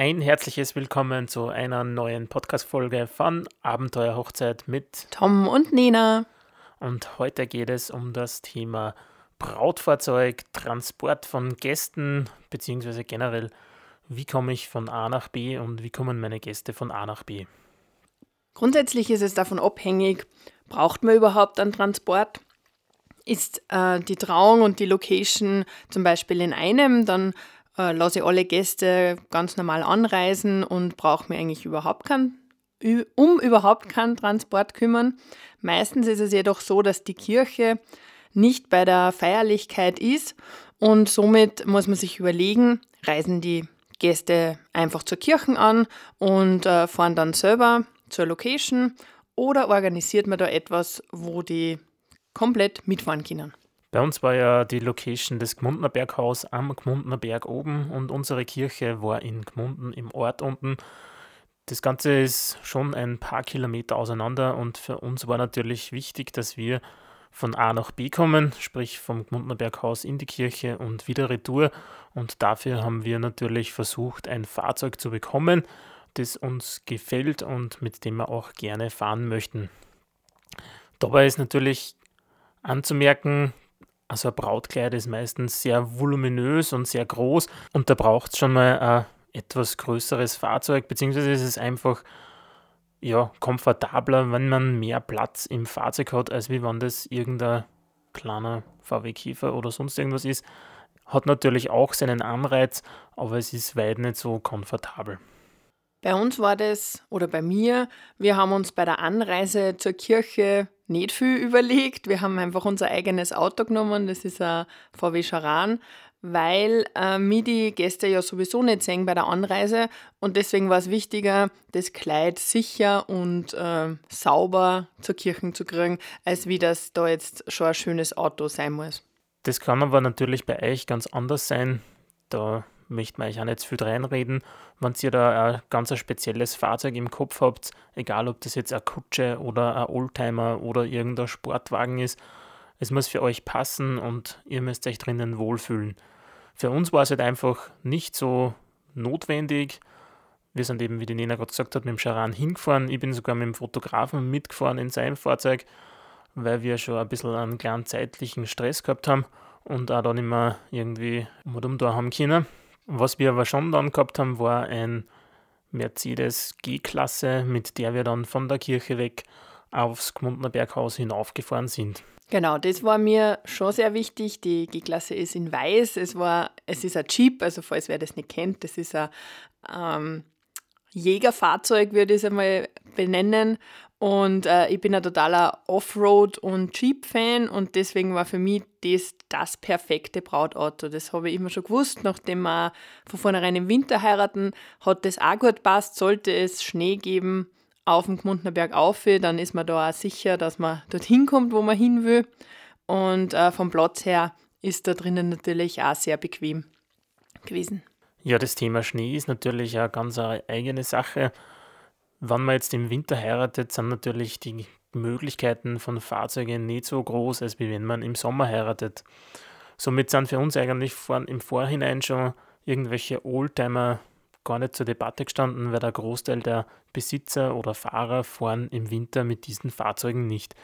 Ein herzliches Willkommen zu einer neuen Podcast-Folge von Abenteuerhochzeit mit Tom und Nina. Und heute geht es um das Thema Brautfahrzeug, Transport von Gästen, beziehungsweise generell, wie komme ich von A nach B und wie kommen meine Gäste von A nach B. Grundsätzlich ist es davon abhängig, braucht man überhaupt einen Transport? Ist äh, die Trauung und die Location zum Beispiel in einem, dann äh, lasse ich alle Gäste ganz normal anreisen und brauche mir eigentlich überhaupt keinen, um überhaupt keinen Transport kümmern. Meistens ist es jedoch so, dass die Kirche nicht bei der Feierlichkeit ist und somit muss man sich überlegen, reisen die Gäste einfach zur Kirche an und äh, fahren dann selber zur Location oder organisiert man da etwas, wo die komplett mitfahren können? Bei uns war ja die Location des Gmundner Berghaus am Gmundner Berg oben und unsere Kirche war in Gmunden im Ort unten. Das Ganze ist schon ein paar Kilometer auseinander und für uns war natürlich wichtig, dass wir von A nach B kommen, sprich vom Gmundner Berghaus in die Kirche und wieder retour. Und dafür haben wir natürlich versucht, ein Fahrzeug zu bekommen, das uns gefällt und mit dem wir auch gerne fahren möchten. Dabei ist natürlich anzumerken, also ein Brautkleid ist meistens sehr voluminös und sehr groß und da braucht es schon mal ein etwas größeres Fahrzeug, beziehungsweise ist es einfach ja, komfortabler, wenn man mehr Platz im Fahrzeug hat, als wie wenn das irgendein kleiner VW Käfer oder sonst irgendwas ist. Hat natürlich auch seinen Anreiz, aber es ist weit nicht so komfortabel. Bei uns war das, oder bei mir, wir haben uns bei der Anreise zur Kirche nicht viel überlegt. Wir haben einfach unser eigenes Auto genommen, das ist ein VW Charan, weil äh, mir die Gäste ja sowieso nicht sehen bei der Anreise und deswegen war es wichtiger, das Kleid sicher und äh, sauber zur Kirche zu kriegen, als wie das da jetzt schon ein schönes Auto sein muss. Das kann aber natürlich bei euch ganz anders sein. Da möchte man euch auch nicht viel reinreden. Wenn ihr da ein ganz spezielles Fahrzeug im Kopf habt, egal ob das jetzt eine Kutsche oder ein Oldtimer oder irgendein Sportwagen ist, es muss für euch passen und ihr müsst euch drinnen wohlfühlen. Für uns war es halt einfach nicht so notwendig. Wir sind eben, wie die Nena gerade gesagt hat, mit dem Charan hingefahren. Ich bin sogar mit dem Fotografen mitgefahren in seinem Fahrzeug, weil wir schon ein bisschen einen kleinen zeitlichen Stress gehabt haben und auch dann immer irgendwie um da haben können. Was wir aber schon dann gehabt haben, war ein Mercedes G-Klasse, mit der wir dann von der Kirche weg aufs Gmundner Berghaus hinaufgefahren sind. Genau, das war mir schon sehr wichtig. Die G-Klasse ist in weiß. Es, war, es ist ein Jeep, also falls wer das nicht kennt, das ist ein ähm, Jägerfahrzeug, würde ich es einmal benennen. Und äh, ich bin ein totaler Offroad- und Jeep-Fan und deswegen war für mich das das perfekte Brautauto. Das habe ich immer schon gewusst. Nachdem wir von vornherein im Winter heiraten, hat das auch gut passt. Sollte es Schnee geben auf dem Gmundner Berg auf, dann ist man da auch sicher, dass man dorthin kommt, wo man hin will. Und äh, vom Platz her ist da drinnen natürlich auch sehr bequem gewesen. Ja, das Thema Schnee ist natürlich eine ganz eigene Sache. Wenn man jetzt im Winter heiratet, sind natürlich die Möglichkeiten von Fahrzeugen nicht so groß, als wenn man im Sommer heiratet. Somit sind für uns eigentlich im Vorhinein schon irgendwelche Oldtimer gar nicht zur Debatte gestanden, weil der Großteil der Besitzer oder Fahrer fahren im Winter mit diesen Fahrzeugen nicht.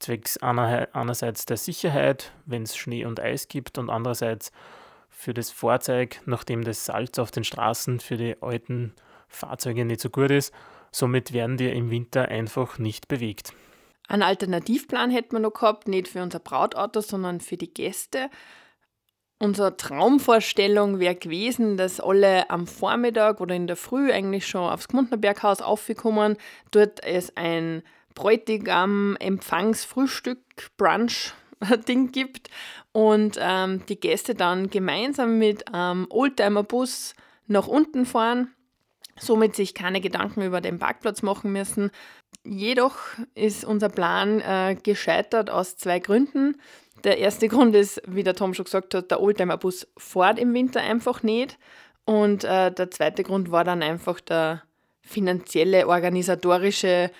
Zwecks einerseits der Sicherheit, wenn es Schnee und Eis gibt, und andererseits für das Fahrzeug, nachdem das Salz auf den Straßen für die alten Fahrzeuge nicht so gut ist, Somit werden die im Winter einfach nicht bewegt. Einen Alternativplan hätten wir noch gehabt, nicht für unser Brautauto, sondern für die Gäste. Unsere Traumvorstellung wäre gewesen, dass alle am Vormittag oder in der Früh eigentlich schon aufs Gmundner Berghaus aufgekommen. Dort es ein Bräutigam Empfangsfrühstück Brunch Ding gibt und ähm, die Gäste dann gemeinsam mit einem Oldtimer-Bus nach unten fahren somit sich keine Gedanken über den Parkplatz machen müssen. Jedoch ist unser Plan äh, gescheitert aus zwei Gründen. Der erste Grund ist, wie der Tom schon gesagt hat, der Oldtimer-Bus fährt im Winter einfach nicht. Und äh, der zweite Grund war dann einfach der finanzielle, organisatorische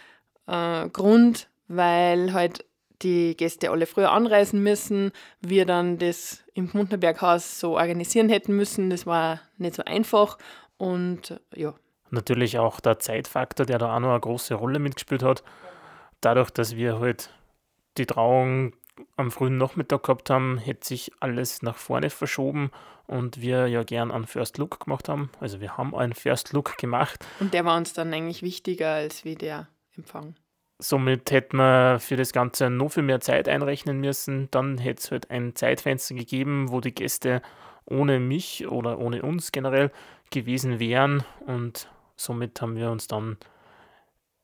äh, Grund, weil halt die Gäste alle früher anreisen müssen, wir dann das im Mundnerberghaus so organisieren hätten müssen. Das war nicht so einfach Und ja. Natürlich auch der Zeitfaktor, der da auch noch eine große Rolle mitgespielt hat. Dadurch, dass wir halt die Trauung am frühen Nachmittag gehabt haben, hätte sich alles nach vorne verschoben und wir ja gern einen First Look gemacht haben. Also wir haben einen First Look gemacht. Und der war uns dann eigentlich wichtiger als wie der Empfang. Somit hätten wir für das Ganze noch viel mehr Zeit einrechnen müssen. Dann hätte es halt ein Zeitfenster gegeben, wo die Gäste ohne mich oder ohne uns generell gewesen wären. Und somit haben wir uns dann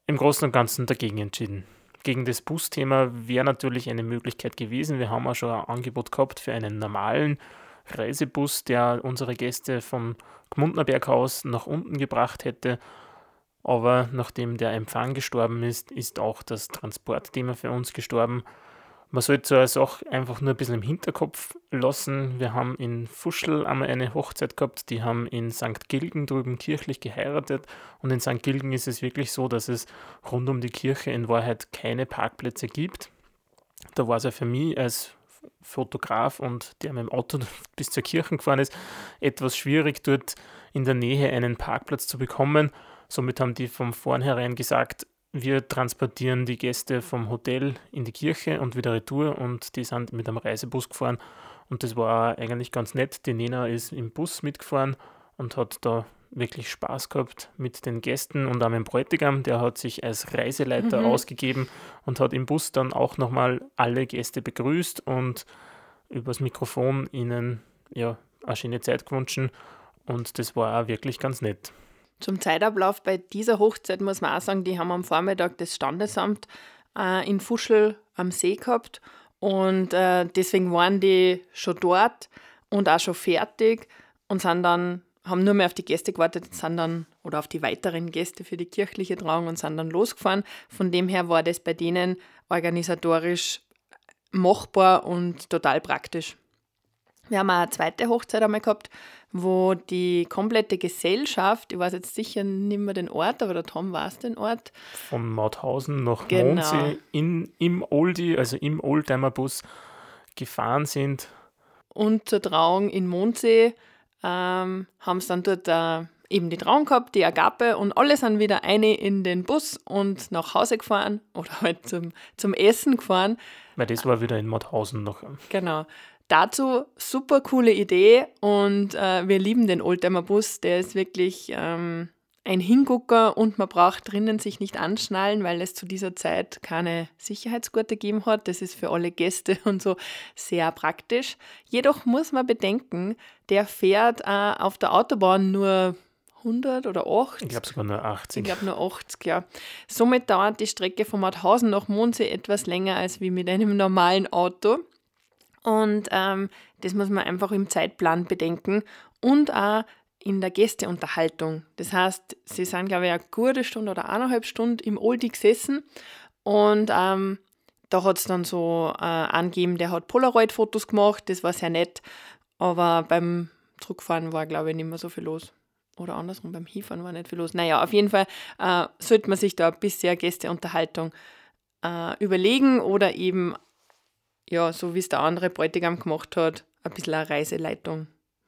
im Großen und Ganzen dagegen entschieden. Gegen das Busthema wäre natürlich eine Möglichkeit gewesen. Wir haben auch schon ein Angebot gehabt für einen normalen Reisebus, der unsere Gäste vom Gmundner Berghaus nach unten gebracht hätte. Aber nachdem der Empfang gestorben ist, ist auch das Transportthema für uns gestorben. Man sollte so eine Sache einfach nur ein bisschen im Hinterkopf lassen. Wir haben in Fuschel einmal eine Hochzeit gehabt, die haben in St. Gilgen drüben kirchlich geheiratet. Und in St. Gilgen ist es wirklich so, dass es rund um die Kirche in Wahrheit keine Parkplätze gibt. Da war es ja für mich als Fotograf und der mit dem Auto bis zur Kirche gefahren ist, etwas schwierig, dort in der Nähe einen Parkplatz zu bekommen. Somit haben die von vornherein gesagt, wir transportieren die Gäste vom Hotel in die Kirche und wieder retour und die sind mit einem Reisebus gefahren und das war eigentlich ganz nett. Die Nena ist im Bus mitgefahren und hat da wirklich Spaß gehabt mit den Gästen und auch mit dem Bräutigam, der hat sich als Reiseleiter mhm. ausgegeben und hat im Bus dann auch nochmal alle Gäste begrüßt und übers Mikrofon ihnen ja eine schöne Zeit gewünscht und das war auch wirklich ganz nett. Zum Zeitablauf bei dieser Hochzeit muss man auch sagen, die haben am Vormittag das Standesamt äh, in Fuschel am See gehabt und äh, deswegen waren die schon dort und auch schon fertig und sind dann haben nur mehr auf die Gäste gewartet, sind dann oder auf die weiteren Gäste für die kirchliche Trauung und sind dann losgefahren. Von dem her war das bei denen organisatorisch machbar und total praktisch. Wir haben auch eine zweite Hochzeit einmal gehabt, wo die komplette Gesellschaft, ich weiß jetzt sicher nicht mehr den Ort, aber der Tom weiß den Ort. Von Mauthausen nach genau. Mondsee in, im Oldie, also im Oldtimer-Bus gefahren sind. Und zur Trauung in Mondsee ähm, haben sie dann dort äh, eben die Trauung gehabt, die Agape und alle sind wieder eine in den Bus und nach Hause gefahren oder halt zum, zum Essen gefahren. Weil das war wieder in Mauthausen noch. Genau. Dazu super coole Idee und äh, wir lieben den Oldtimer Bus. Der ist wirklich ähm, ein Hingucker und man braucht drinnen sich nicht anschnallen, weil es zu dieser Zeit keine Sicherheitsgurte gegeben hat. Das ist für alle Gäste und so sehr praktisch. Jedoch muss man bedenken, der fährt äh, auf der Autobahn nur 100 oder 80. Ich glaube sogar nur 80. Ich glaube nur 80, ja. Somit dauert die Strecke von Mauthausen nach Mondsee etwas länger als wie mit einem normalen Auto. Und ähm, das muss man einfach im Zeitplan bedenken und auch in der Gästeunterhaltung. Das heißt, sie sind, glaube ich, eine gute Stunde oder eineinhalb Stunden im Oldie gesessen und ähm, da hat es dann so äh, angegeben, der hat Polaroid-Fotos gemacht, das war sehr nett, aber beim Zurückfahren war, glaube ich, nicht mehr so viel los. Oder andersrum, beim Hinfahren war nicht viel los. Naja, auf jeden Fall äh, sollte man sich da ein bisschen Gästeunterhaltung äh, überlegen oder eben ja, so wie es der andere Bräutigam gemacht hat, ein bisschen eine Reiseleitung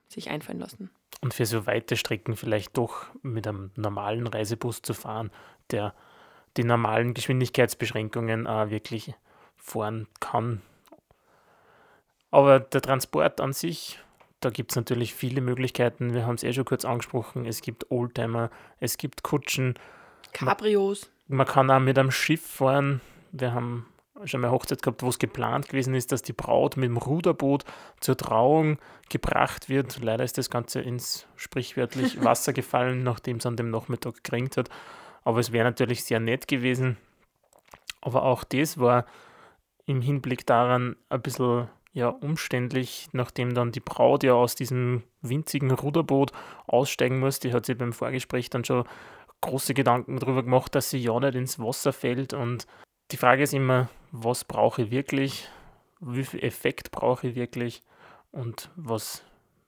sich einfallen lassen. Und für so weite Strecken vielleicht doch mit einem normalen Reisebus zu fahren, der die normalen Geschwindigkeitsbeschränkungen auch wirklich fahren kann. Aber der Transport an sich, da gibt es natürlich viele Möglichkeiten. Wir haben es eh schon kurz angesprochen. Es gibt Oldtimer, es gibt Kutschen. Cabrios. Man, man kann auch mit einem Schiff fahren. Wir haben schon mal Hochzeit gehabt, wo es geplant gewesen ist, dass die Braut mit dem Ruderboot zur Trauung gebracht wird. Leider ist das Ganze ins sprichwörtlich Wasser gefallen, nachdem es an dem Nachmittag geringt hat. Aber es wäre natürlich sehr nett gewesen. Aber auch das war im Hinblick daran ein bisschen ja, umständlich, nachdem dann die Braut ja aus diesem winzigen Ruderboot aussteigen muss. Die hat sich beim Vorgespräch dann schon große Gedanken darüber gemacht, dass sie ja nicht ins Wasser fällt und die Frage ist immer, was brauche ich wirklich, wie viel Effekt brauche ich wirklich und was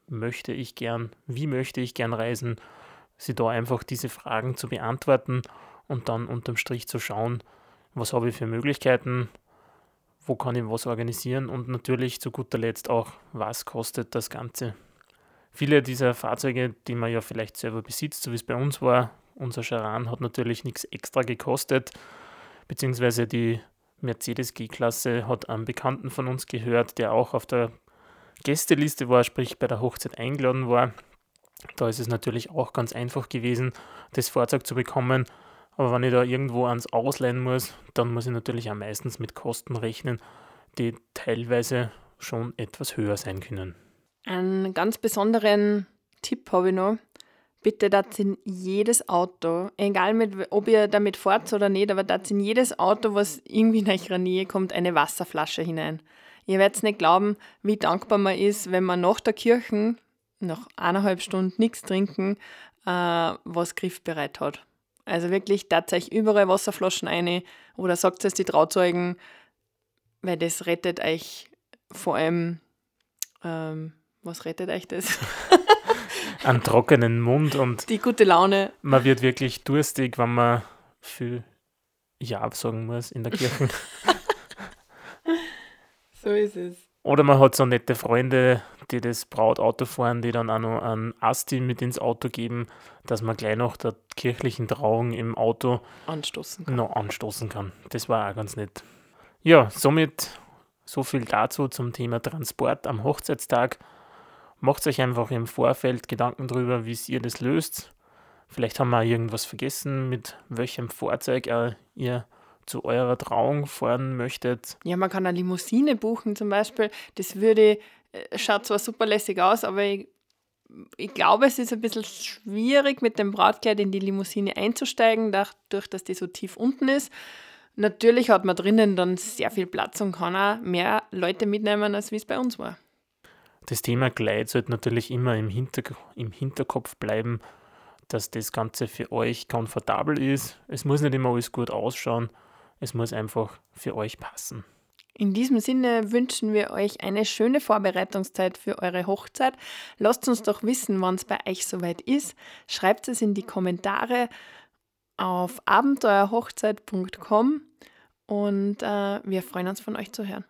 möchte ich gern, wie möchte ich gern reisen, sie da einfach diese Fragen zu beantworten und dann unterm Strich zu schauen, was habe ich für Möglichkeiten, wo kann ich was organisieren und natürlich zu guter Letzt auch, was kostet das Ganze. Viele dieser Fahrzeuge, die man ja vielleicht selber besitzt, so wie es bei uns war, unser Charan hat natürlich nichts extra gekostet, beziehungsweise die Mercedes G-Klasse hat einen Bekannten von uns gehört, der auch auf der Gästeliste war, sprich bei der Hochzeit eingeladen war. Da ist es natürlich auch ganz einfach gewesen, das Fahrzeug zu bekommen. Aber wenn ich da irgendwo ans ausleihen muss, dann muss ich natürlich auch meistens mit Kosten rechnen, die teilweise schon etwas höher sein können. Einen ganz besonderen Tipp habe ich noch. Bitte das in jedes Auto, egal mit, ob ihr damit fahrt oder nicht, aber das in jedes Auto, was irgendwie in eurer Nähe kommt, eine Wasserflasche hinein. Ihr werdet nicht glauben, wie dankbar man ist, wenn man nach der Kirche, nach eineinhalb Stunden nichts trinken, äh, was griffbereit hat. Also wirklich, euch überall Wasserflaschen ein oder sagt es die Trauzeugen, weil das rettet euch vor allem, ähm, was rettet euch das? Einen trockenen Mund und die gute Laune. Man wird wirklich durstig, wenn man viel Ja sagen muss in der Kirche. so ist es. Oder man hat so nette Freunde, die das Brautauto fahren, die dann auch noch einen Asti mit ins Auto geben, dass man gleich nach der kirchlichen Trauung im Auto anstoßen kann. noch anstoßen kann. Das war auch ganz nett. Ja, somit so viel dazu zum Thema Transport am Hochzeitstag. Macht euch einfach im Vorfeld Gedanken darüber, wie ihr das löst. Vielleicht haben wir irgendwas vergessen, mit welchem Fahrzeug ihr zu eurer Trauung fahren möchtet. Ja, man kann eine Limousine buchen zum Beispiel. Das würde, äh, schaut zwar super lässig aus, aber ich, ich glaube, es ist ein bisschen schwierig, mit dem Brautkleid in die Limousine einzusteigen, dadurch, dass die so tief unten ist. Natürlich hat man drinnen dann sehr viel Platz und kann auch mehr Leute mitnehmen, als wie es bei uns war. Das Thema Kleid sollte natürlich immer im, Hinter im Hinterkopf bleiben, dass das Ganze für euch komfortabel ist. Es muss nicht immer alles gut ausschauen, es muss einfach für euch passen. In diesem Sinne wünschen wir euch eine schöne Vorbereitungszeit für eure Hochzeit. Lasst uns doch wissen, wann es bei euch soweit ist. Schreibt es in die Kommentare auf abenteuerhochzeit.com und äh, wir freuen uns von euch zu hören.